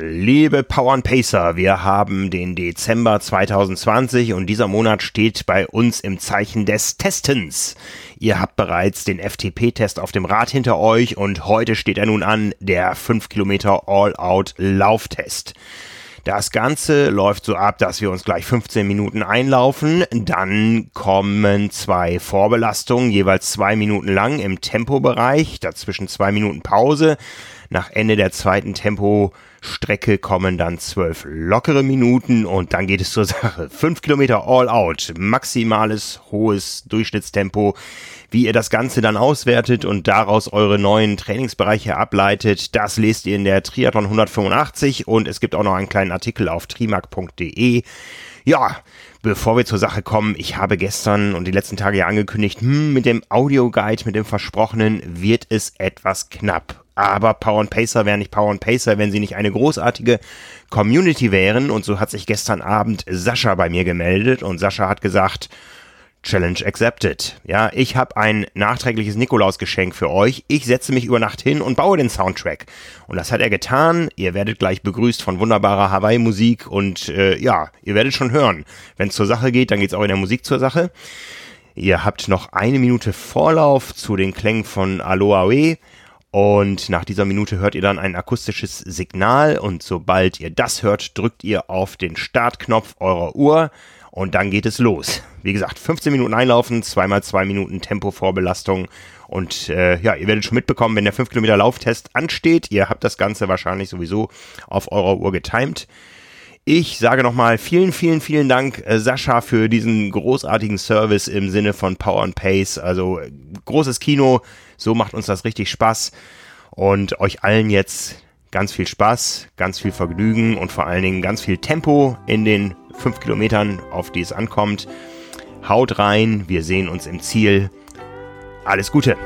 Liebe Power and Pacer, wir haben den Dezember 2020 und dieser Monat steht bei uns im Zeichen des Testens. Ihr habt bereits den FTP-Test auf dem Rad hinter euch und heute steht er nun an, der 5 Kilometer All-Out-Lauftest. Das Ganze läuft so ab, dass wir uns gleich 15 Minuten einlaufen. Dann kommen zwei Vorbelastungen, jeweils zwei Minuten lang im Tempobereich, dazwischen zwei Minuten Pause. Nach Ende der zweiten Tempo-Strecke kommen dann zwölf lockere Minuten und dann geht es zur Sache. Fünf Kilometer all out, maximales hohes Durchschnittstempo. Wie ihr das Ganze dann auswertet und daraus eure neuen Trainingsbereiche ableitet, das lest ihr in der Triathlon 185 und es gibt auch noch einen kleinen Artikel auf trimark.de. Ja, bevor wir zur Sache kommen, ich habe gestern und die letzten Tage ja angekündigt, hm, mit dem Audioguide, mit dem versprochenen, wird es etwas knapp aber Power and Pacer wären nicht Power and Pacer, wenn sie nicht eine großartige Community wären. Und so hat sich gestern Abend Sascha bei mir gemeldet und Sascha hat gesagt, Challenge accepted. Ja, ich habe ein nachträgliches Nikolausgeschenk für euch. Ich setze mich über Nacht hin und baue den Soundtrack. Und das hat er getan. Ihr werdet gleich begrüßt von wunderbarer Hawaii-Musik und äh, ja, ihr werdet schon hören. Wenn es zur Sache geht, dann geht es auch in der Musik zur Sache. Ihr habt noch eine Minute Vorlauf zu den Klängen von Aloha. Und nach dieser Minute hört ihr dann ein akustisches Signal und sobald ihr das hört, drückt ihr auf den Startknopf eurer Uhr und dann geht es los. Wie gesagt, 15 Minuten einlaufen, zweimal zwei Minuten Tempovorbelastung und äh, ja, ihr werdet schon mitbekommen, wenn der 5 Kilometer Lauftest ansteht. Ihr habt das Ganze wahrscheinlich sowieso auf eurer Uhr getimed. Ich sage nochmal vielen, vielen, vielen Dank, äh, Sascha, für diesen großartigen Service im Sinne von Power and Pace. Also großes Kino, so macht uns das richtig Spaß. Und euch allen jetzt ganz viel Spaß, ganz viel Vergnügen und vor allen Dingen ganz viel Tempo in den fünf Kilometern, auf die es ankommt. Haut rein, wir sehen uns im Ziel. Alles Gute!